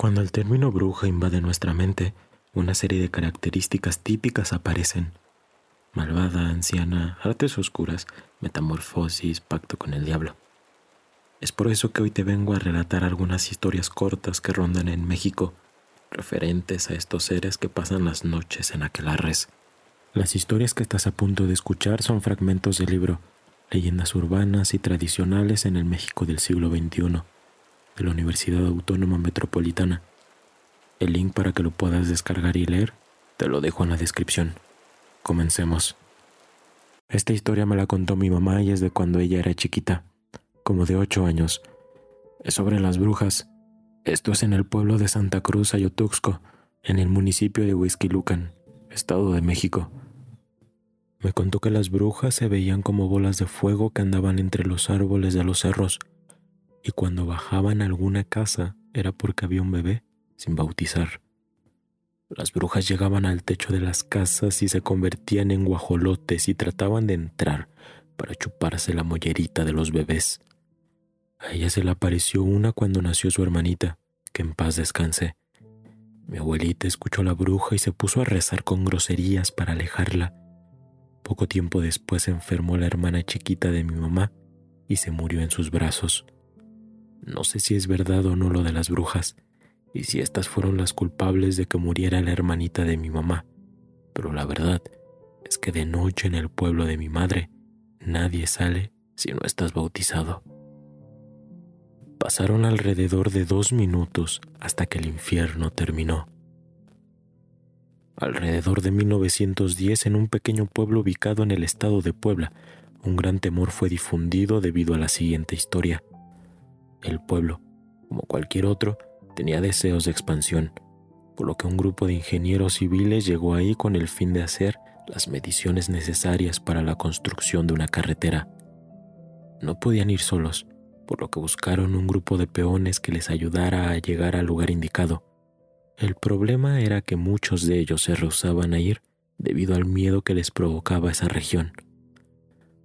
Cuando el término bruja invade nuestra mente, una serie de características típicas aparecen. Malvada, anciana, artes oscuras, metamorfosis, pacto con el diablo. Es por eso que hoy te vengo a relatar algunas historias cortas que rondan en México, referentes a estos seres que pasan las noches en aquelarres. Las historias que estás a punto de escuchar son fragmentos del libro Leyendas urbanas y tradicionales en el México del siglo XXI de la Universidad Autónoma Metropolitana. El link para que lo puedas descargar y leer te lo dejo en la descripción. Comencemos. Esta historia me la contó mi mamá y es de cuando ella era chiquita, como de ocho años. Es sobre las brujas. Esto es en el pueblo de Santa Cruz, Ayotuxco, en el municipio de Huizquilucan, Estado de México. Me contó que las brujas se veían como bolas de fuego que andaban entre los árboles de los cerros y cuando bajaban a alguna casa era porque había un bebé sin bautizar. Las brujas llegaban al techo de las casas y se convertían en guajolotes y trataban de entrar para chuparse la mollerita de los bebés. A ella se le apareció una cuando nació su hermanita, que en paz descanse. Mi abuelita escuchó a la bruja y se puso a rezar con groserías para alejarla. Poco tiempo después enfermó la hermana chiquita de mi mamá y se murió en sus brazos. No sé si es verdad o no lo de las brujas, y si estas fueron las culpables de que muriera la hermanita de mi mamá, pero la verdad es que de noche en el pueblo de mi madre nadie sale si no estás bautizado. Pasaron alrededor de dos minutos hasta que el infierno terminó. Alrededor de 1910, en un pequeño pueblo ubicado en el estado de Puebla, un gran temor fue difundido debido a la siguiente historia. El pueblo, como cualquier otro, tenía deseos de expansión, por lo que un grupo de ingenieros civiles llegó ahí con el fin de hacer las mediciones necesarias para la construcción de una carretera. No podían ir solos, por lo que buscaron un grupo de peones que les ayudara a llegar al lugar indicado. El problema era que muchos de ellos se rehusaban a ir debido al miedo que les provocaba esa región.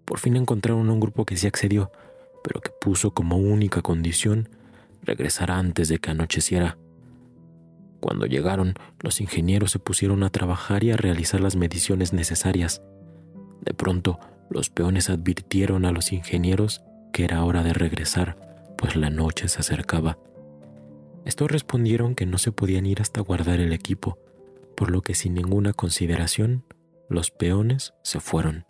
Por fin encontraron un grupo que sí accedió, pero que puso como única condición regresar antes de que anocheciera. Cuando llegaron, los ingenieros se pusieron a trabajar y a realizar las mediciones necesarias. De pronto, los peones advirtieron a los ingenieros que era hora de regresar, pues la noche se acercaba. Estos respondieron que no se podían ir hasta guardar el equipo, por lo que sin ninguna consideración, los peones se fueron.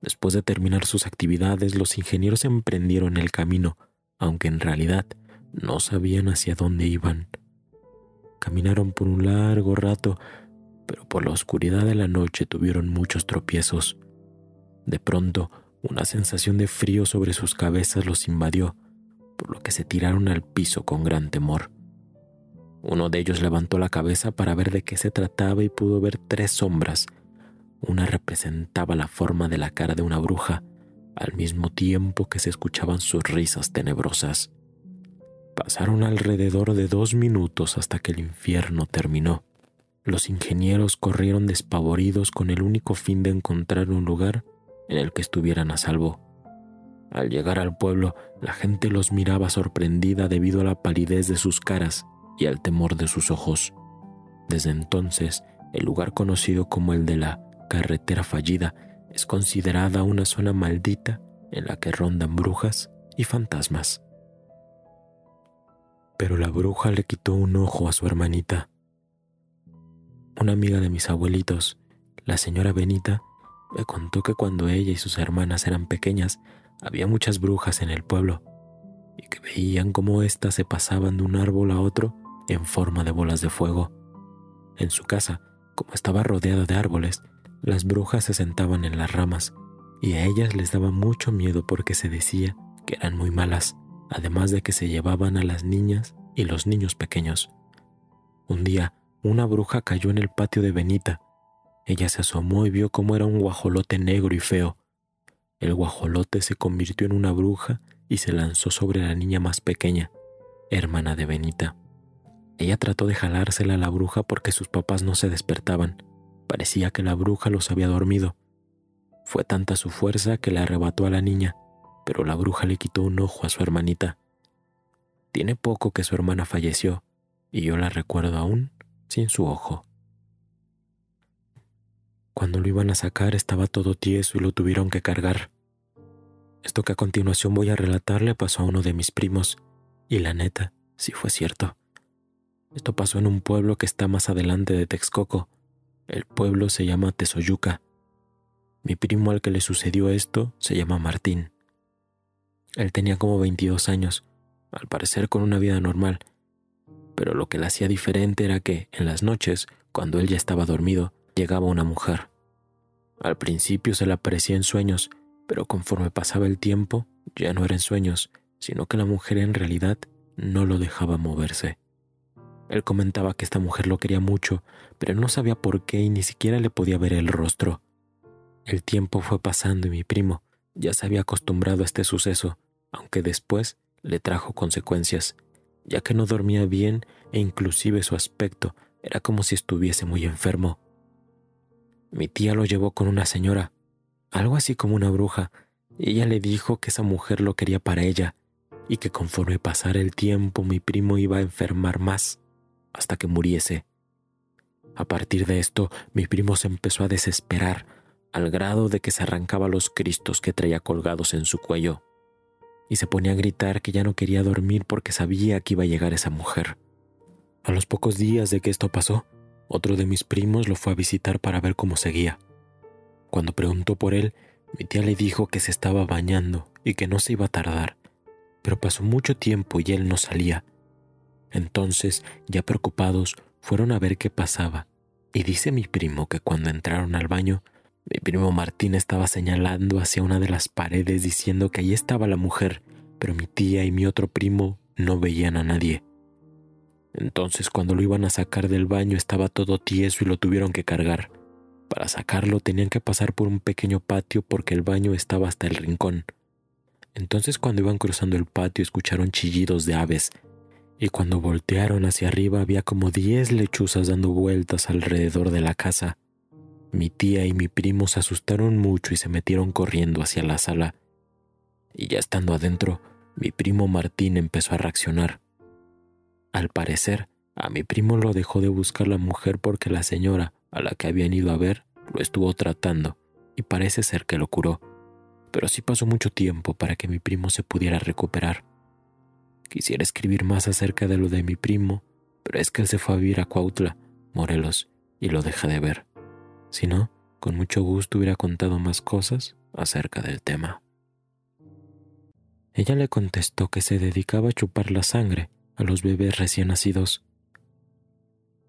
Después de terminar sus actividades, los ingenieros emprendieron el camino, aunque en realidad no sabían hacia dónde iban. Caminaron por un largo rato, pero por la oscuridad de la noche tuvieron muchos tropiezos. De pronto, una sensación de frío sobre sus cabezas los invadió, por lo que se tiraron al piso con gran temor. Uno de ellos levantó la cabeza para ver de qué se trataba y pudo ver tres sombras una representaba la forma de la cara de una bruja, al mismo tiempo que se escuchaban sus risas tenebrosas. Pasaron alrededor de dos minutos hasta que el infierno terminó. Los ingenieros corrieron despavoridos con el único fin de encontrar un lugar en el que estuvieran a salvo. Al llegar al pueblo, la gente los miraba sorprendida debido a la palidez de sus caras y al temor de sus ojos. Desde entonces, el lugar conocido como el de la carretera fallida es considerada una zona maldita en la que rondan brujas y fantasmas. Pero la bruja le quitó un ojo a su hermanita. Una amiga de mis abuelitos, la señora Benita, me contó que cuando ella y sus hermanas eran pequeñas había muchas brujas en el pueblo y que veían cómo éstas se pasaban de un árbol a otro en forma de bolas de fuego. En su casa, como estaba rodeada de árboles, las brujas se sentaban en las ramas y a ellas les daba mucho miedo porque se decía que eran muy malas, además de que se llevaban a las niñas y los niños pequeños. Un día, una bruja cayó en el patio de Benita. Ella se asomó y vio cómo era un guajolote negro y feo. El guajolote se convirtió en una bruja y se lanzó sobre la niña más pequeña, hermana de Benita. Ella trató de jalársela a la bruja porque sus papás no se despertaban, Parecía que la bruja los había dormido. Fue tanta su fuerza que le arrebató a la niña, pero la bruja le quitó un ojo a su hermanita. Tiene poco que su hermana falleció, y yo la recuerdo aún sin su ojo. Cuando lo iban a sacar estaba todo tieso y lo tuvieron que cargar. Esto que a continuación voy a relatar le pasó a uno de mis primos, y la neta, sí fue cierto. Esto pasó en un pueblo que está más adelante de Texcoco. El pueblo se llama Tesoyuca. Mi primo al que le sucedió esto se llama Martín. Él tenía como 22 años, al parecer con una vida normal, pero lo que le hacía diferente era que, en las noches, cuando él ya estaba dormido, llegaba una mujer. Al principio se le aparecía en sueños, pero conforme pasaba el tiempo, ya no eran sueños, sino que la mujer en realidad no lo dejaba moverse. Él comentaba que esta mujer lo quería mucho, pero no sabía por qué y ni siquiera le podía ver el rostro. El tiempo fue pasando y mi primo ya se había acostumbrado a este suceso, aunque después le trajo consecuencias, ya que no dormía bien e inclusive su aspecto era como si estuviese muy enfermo. Mi tía lo llevó con una señora, algo así como una bruja, y ella le dijo que esa mujer lo quería para ella, y que conforme pasara el tiempo mi primo iba a enfermar más, hasta que muriese. A partir de esto, mi primo se empezó a desesperar, al grado de que se arrancaba los cristos que traía colgados en su cuello, y se ponía a gritar que ya no quería dormir porque sabía que iba a llegar esa mujer. A los pocos días de que esto pasó, otro de mis primos lo fue a visitar para ver cómo seguía. Cuando preguntó por él, mi tía le dijo que se estaba bañando y que no se iba a tardar, pero pasó mucho tiempo y él no salía. Entonces, ya preocupados, fueron a ver qué pasaba, y dice mi primo que cuando entraron al baño, mi primo Martín estaba señalando hacia una de las paredes diciendo que allí estaba la mujer, pero mi tía y mi otro primo no veían a nadie. Entonces cuando lo iban a sacar del baño estaba todo tieso y lo tuvieron que cargar. Para sacarlo tenían que pasar por un pequeño patio porque el baño estaba hasta el rincón. Entonces cuando iban cruzando el patio escucharon chillidos de aves, y cuando voltearon hacia arriba había como diez lechuzas dando vueltas alrededor de la casa. Mi tía y mi primo se asustaron mucho y se metieron corriendo hacia la sala. Y ya estando adentro, mi primo Martín empezó a reaccionar. Al parecer, a mi primo lo dejó de buscar la mujer porque la señora a la que habían ido a ver lo estuvo tratando y parece ser que lo curó. Pero sí pasó mucho tiempo para que mi primo se pudiera recuperar. Quisiera escribir más acerca de lo de mi primo, pero es que él se fue a vivir a Cuautla, Morelos, y lo deja de ver. Si no, con mucho gusto hubiera contado más cosas acerca del tema. Ella le contestó que se dedicaba a chupar la sangre a los bebés recién nacidos.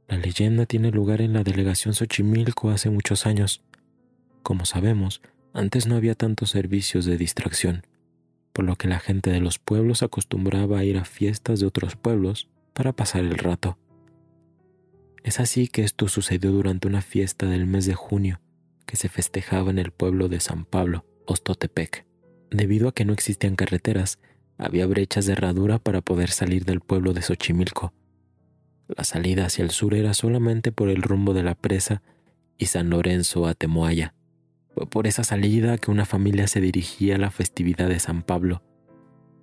La leyenda tiene lugar en la delegación Xochimilco hace muchos años. Como sabemos, antes no había tantos servicios de distracción, por lo que la gente de los pueblos acostumbraba a ir a fiestas de otros pueblos para pasar el rato. Es así que esto sucedió durante una fiesta del mes de junio que se festejaba en el pueblo de San Pablo, Ostotepec. Debido a que no existían carreteras, había brechas de herradura para poder salir del pueblo de Xochimilco. La salida hacia el sur era solamente por el rumbo de la presa y San Lorenzo a Temoaya. Fue por esa salida que una familia se dirigía a la festividad de San Pablo.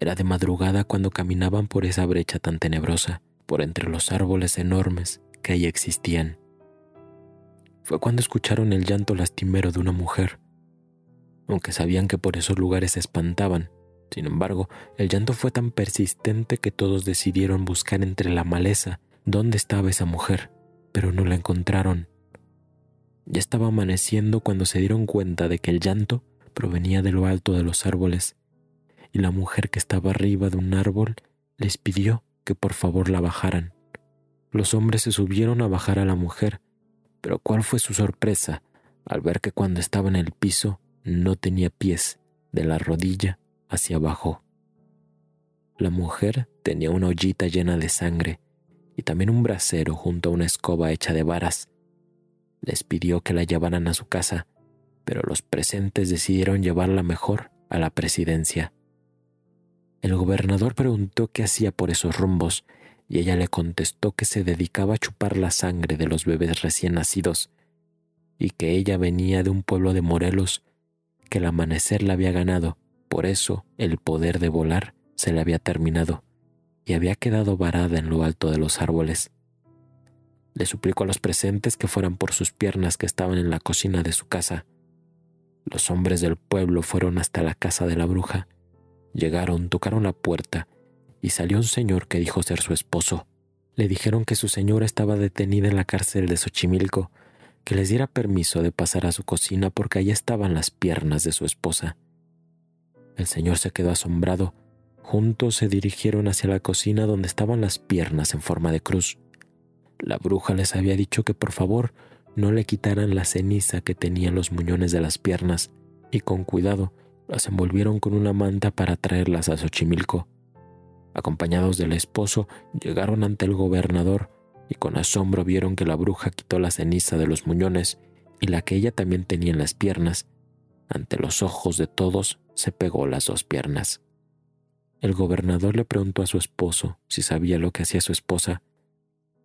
Era de madrugada cuando caminaban por esa brecha tan tenebrosa, por entre los árboles enormes que ahí existían. Fue cuando escucharon el llanto lastimero de una mujer. Aunque sabían que por esos lugares se espantaban, sin embargo, el llanto fue tan persistente que todos decidieron buscar entre la maleza dónde estaba esa mujer, pero no la encontraron. Ya estaba amaneciendo cuando se dieron cuenta de que el llanto provenía de lo alto de los árboles, y la mujer que estaba arriba de un árbol les pidió que por favor la bajaran. Los hombres se subieron a bajar a la mujer, pero cuál fue su sorpresa al ver que cuando estaba en el piso no tenía pies de la rodilla hacia abajo. La mujer tenía una ollita llena de sangre y también un brasero junto a una escoba hecha de varas. Les pidió que la llevaran a su casa, pero los presentes decidieron llevarla mejor a la presidencia. El gobernador preguntó qué hacía por esos rumbos y ella le contestó que se dedicaba a chupar la sangre de los bebés recién nacidos y que ella venía de un pueblo de Morelos que el amanecer la había ganado, por eso el poder de volar se le había terminado y había quedado varada en lo alto de los árboles. Le suplicó a los presentes que fueran por sus piernas que estaban en la cocina de su casa. Los hombres del pueblo fueron hasta la casa de la bruja. Llegaron, tocaron la puerta, y salió un señor que dijo ser su esposo. Le dijeron que su señora estaba detenida en la cárcel de Xochimilco, que les diera permiso de pasar a su cocina porque allí estaban las piernas de su esposa. El señor se quedó asombrado. Juntos se dirigieron hacia la cocina donde estaban las piernas en forma de cruz. La bruja les había dicho que por favor no le quitaran la ceniza que tenían los muñones de las piernas y con cuidado las envolvieron con una manta para traerlas a Xochimilco. Acompañados del esposo, llegaron ante el gobernador y con asombro vieron que la bruja quitó la ceniza de los muñones y la que ella también tenía en las piernas. Ante los ojos de todos se pegó las dos piernas. El gobernador le preguntó a su esposo si sabía lo que hacía su esposa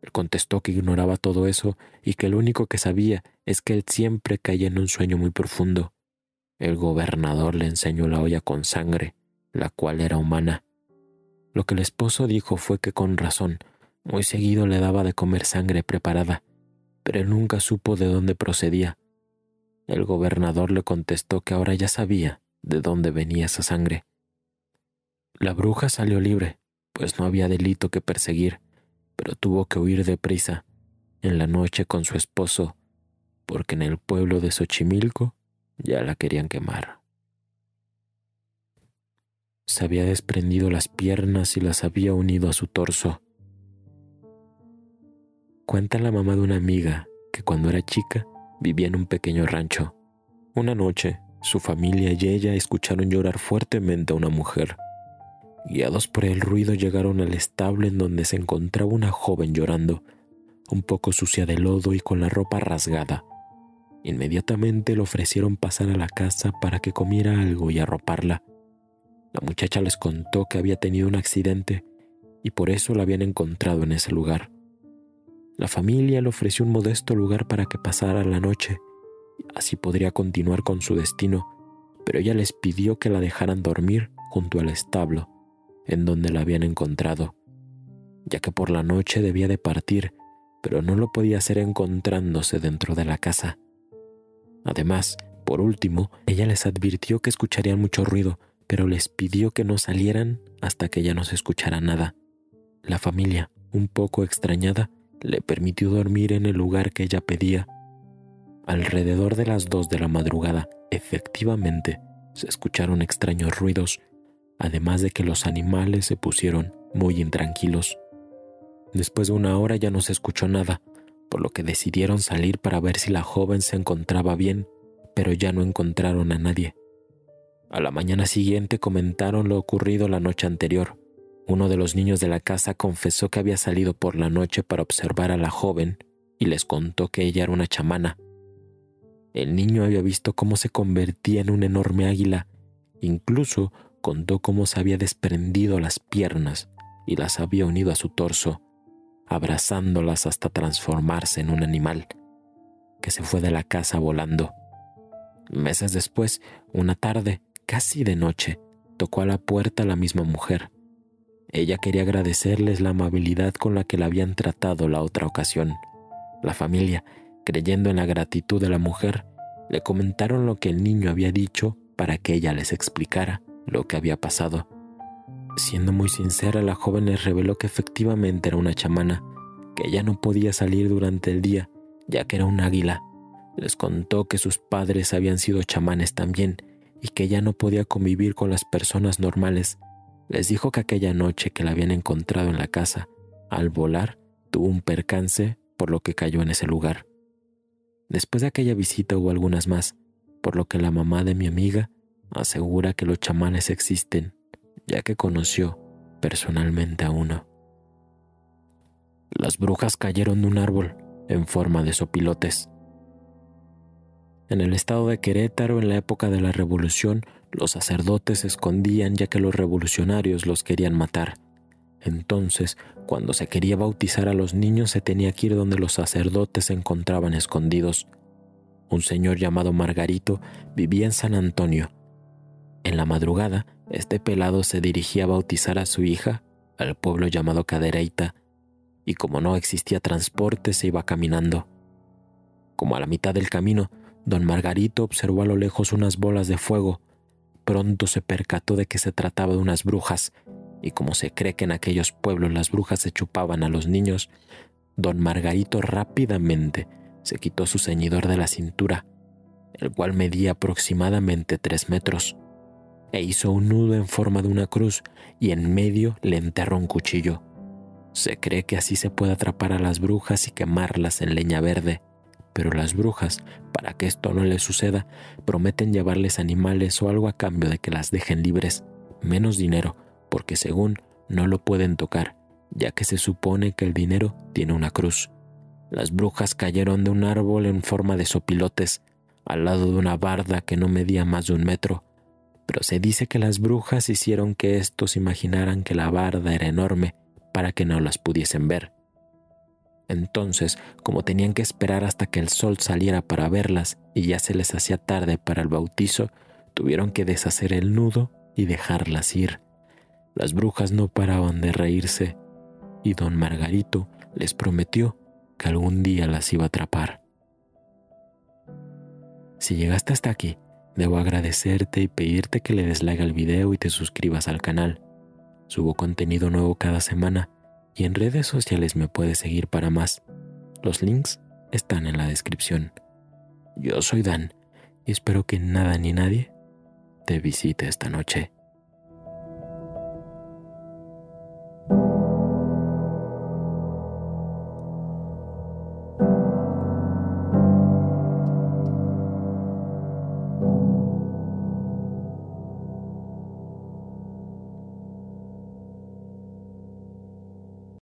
él contestó que ignoraba todo eso y que lo único que sabía es que él siempre caía en un sueño muy profundo. El gobernador le enseñó la olla con sangre, la cual era humana. Lo que el esposo dijo fue que con razón, muy seguido le daba de comer sangre preparada, pero nunca supo de dónde procedía. El gobernador le contestó que ahora ya sabía de dónde venía esa sangre. La bruja salió libre, pues no había delito que perseguir pero tuvo que huir deprisa en la noche con su esposo, porque en el pueblo de Xochimilco ya la querían quemar. Se había desprendido las piernas y las había unido a su torso. Cuenta la mamá de una amiga que cuando era chica vivía en un pequeño rancho. Una noche, su familia y ella escucharon llorar fuertemente a una mujer Guiados por el ruido llegaron al establo en donde se encontraba una joven llorando, un poco sucia de lodo y con la ropa rasgada. Inmediatamente le ofrecieron pasar a la casa para que comiera algo y arroparla. La muchacha les contó que había tenido un accidente y por eso la habían encontrado en ese lugar. La familia le ofreció un modesto lugar para que pasara la noche, así podría continuar con su destino, pero ella les pidió que la dejaran dormir junto al establo en donde la habían encontrado, ya que por la noche debía de partir, pero no lo podía hacer encontrándose dentro de la casa. Además, por último, ella les advirtió que escucharían mucho ruido, pero les pidió que no salieran hasta que ya no se escuchara nada. La familia, un poco extrañada, le permitió dormir en el lugar que ella pedía. Alrededor de las dos de la madrugada, efectivamente, se escucharon extraños ruidos además de que los animales se pusieron muy intranquilos. Después de una hora ya no se escuchó nada, por lo que decidieron salir para ver si la joven se encontraba bien, pero ya no encontraron a nadie. A la mañana siguiente comentaron lo ocurrido la noche anterior. Uno de los niños de la casa confesó que había salido por la noche para observar a la joven y les contó que ella era una chamana. El niño había visto cómo se convertía en un enorme águila, incluso contó cómo se había desprendido las piernas y las había unido a su torso, abrazándolas hasta transformarse en un animal, que se fue de la casa volando. Meses después, una tarde, casi de noche, tocó a la puerta la misma mujer. Ella quería agradecerles la amabilidad con la que la habían tratado la otra ocasión. La familia, creyendo en la gratitud de la mujer, le comentaron lo que el niño había dicho para que ella les explicara lo que había pasado. Siendo muy sincera, la joven les reveló que efectivamente era una chamana, que ella no podía salir durante el día, ya que era un águila. Les contó que sus padres habían sido chamanes también y que ella no podía convivir con las personas normales. Les dijo que aquella noche que la habían encontrado en la casa, al volar, tuvo un percance por lo que cayó en ese lugar. Después de aquella visita hubo algunas más, por lo que la mamá de mi amiga asegura que los chamanes existen, ya que conoció personalmente a uno. Las brujas cayeron de un árbol en forma de sopilotes. En el estado de Querétaro, en la época de la Revolución, los sacerdotes se escondían ya que los revolucionarios los querían matar. Entonces, cuando se quería bautizar a los niños, se tenía que ir donde los sacerdotes se encontraban escondidos. Un señor llamado Margarito vivía en San Antonio en la madrugada, este pelado se dirigía a bautizar a su hija al pueblo llamado Cadereyta, y como no existía transporte se iba caminando. Como a la mitad del camino, don Margarito observó a lo lejos unas bolas de fuego. Pronto se percató de que se trataba de unas brujas, y como se cree que en aquellos pueblos las brujas se chupaban a los niños, don Margarito rápidamente se quitó su ceñidor de la cintura, el cual medía aproximadamente tres metros, e hizo un nudo en forma de una cruz y en medio le enterró un cuchillo. Se cree que así se puede atrapar a las brujas y quemarlas en leña verde, pero las brujas, para que esto no les suceda, prometen llevarles animales o algo a cambio de que las dejen libres, menos dinero, porque según no lo pueden tocar, ya que se supone que el dinero tiene una cruz. Las brujas cayeron de un árbol en forma de sopilotes, al lado de una barda que no medía más de un metro, pero se dice que las brujas hicieron que estos imaginaran que la barda era enorme para que no las pudiesen ver. Entonces, como tenían que esperar hasta que el sol saliera para verlas y ya se les hacía tarde para el bautizo, tuvieron que deshacer el nudo y dejarlas ir. Las brujas no paraban de reírse y don Margarito les prometió que algún día las iba a atrapar. Si llegaste hasta aquí, debo agradecerte y pedirte que le des like al video y te suscribas al canal. Subo contenido nuevo cada semana y en redes sociales me puedes seguir para más. Los links están en la descripción. Yo soy Dan y espero que nada ni nadie te visite esta noche.